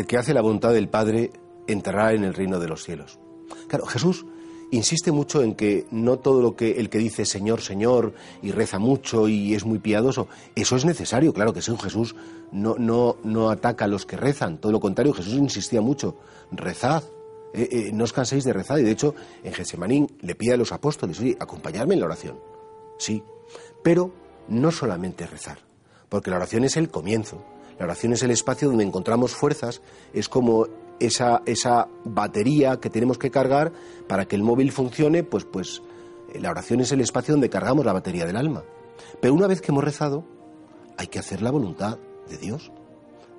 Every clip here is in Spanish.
El que hace la voluntad del Padre entrará en el reino de los cielos. Claro, Jesús insiste mucho en que no todo lo que el que dice Señor, Señor y reza mucho y es muy piadoso, eso es necesario, claro que sí, Jesús no, no, no ataca a los que rezan, todo lo contrario, Jesús insistía mucho, rezad, eh, eh, no os canséis de rezar y de hecho en Getsemaní le pide a los apóstoles, oye, acompañarme en la oración, sí, pero no solamente rezar, porque la oración es el comienzo, la oración es el espacio donde encontramos fuerzas, es como esa, esa batería que tenemos que cargar para que el móvil funcione, pues, pues la oración es el espacio donde cargamos la batería del alma. Pero una vez que hemos rezado, hay que hacer la voluntad de Dios.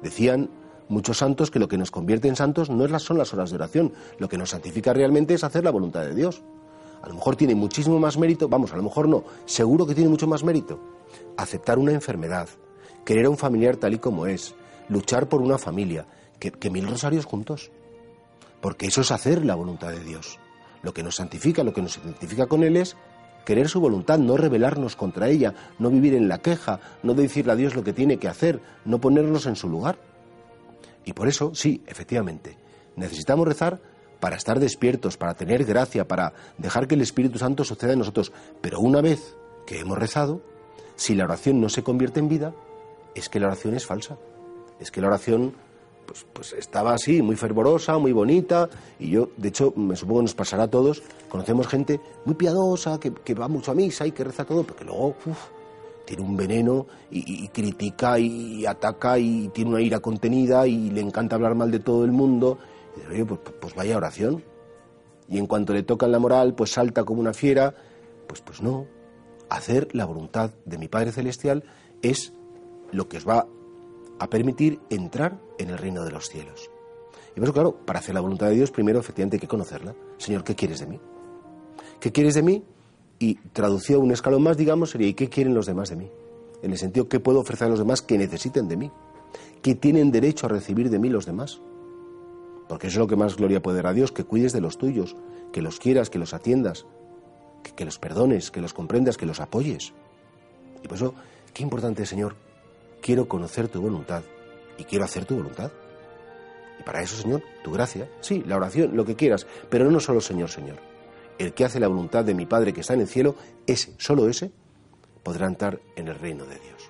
Decían muchos santos que lo que nos convierte en santos no son las horas de oración, lo que nos santifica realmente es hacer la voluntad de Dios. A lo mejor tiene muchísimo más mérito, vamos, a lo mejor no, seguro que tiene mucho más mérito. Aceptar una enfermedad, querer a un familiar tal y como es, luchar por una familia, que, mil rosarios juntos. Porque eso es hacer la voluntad de Dios. Lo que nos santifica, lo que nos identifica con Él es querer su voluntad, no rebelarnos contra ella, no vivir en la queja, no decirle a Dios lo que tiene que hacer, no ponernos en su lugar. Y por eso, sí, efectivamente, necesitamos rezar para estar despiertos, para tener gracia, para dejar que el Espíritu Santo suceda en nosotros. Pero una vez que hemos rezado, si la oración no se convierte en vida, es que la oración es falsa. Es que la oración pues, pues, estaba así, muy fervorosa, muy bonita, y yo, de hecho, me supongo que nos pasará a todos, conocemos gente muy piadosa, que, va mucho a misa y que reza todo, pero que luego tiene un veneno y, critica y ataca y tiene una ira contenida y le encanta hablar mal de todo el mundo. Y dice, oye, pues, pues vaya oración. Y en cuanto le tocan la moral, pues salta como una fiera. Pues, pues no. Hacer la voluntad de mi Padre Celestial es lo que os va a permitir entrar en el reino de los cielos. Y por eso, claro, para hacer la voluntad de Dios, primero efectivamente hay que conocerla. Señor, ¿qué quieres de mí? ¿Qué quieres de mí? Y traducido un escalón más, digamos, sería ¿y qué quieren los demás de mí? En el sentido, ¿qué puedo ofrecer a los demás que necesiten de mí? ¿Qué tienen derecho a recibir de mí los demás? Porque eso es lo que más gloria puede dar a Dios, que cuides de los tuyos, que los quieras, que los atiendas, que, que los perdones, que los comprendas, que los apoyes. Y por eso, qué importante, Señor, quiero conocer tu voluntad y quiero hacer tu voluntad. Y para eso, Señor, tu gracia, sí, la oración, lo que quieras, pero no solo Señor, Señor. El que hace la voluntad de mi Padre que está en el cielo, ese, solo ese, podrá entrar en el reino de Dios.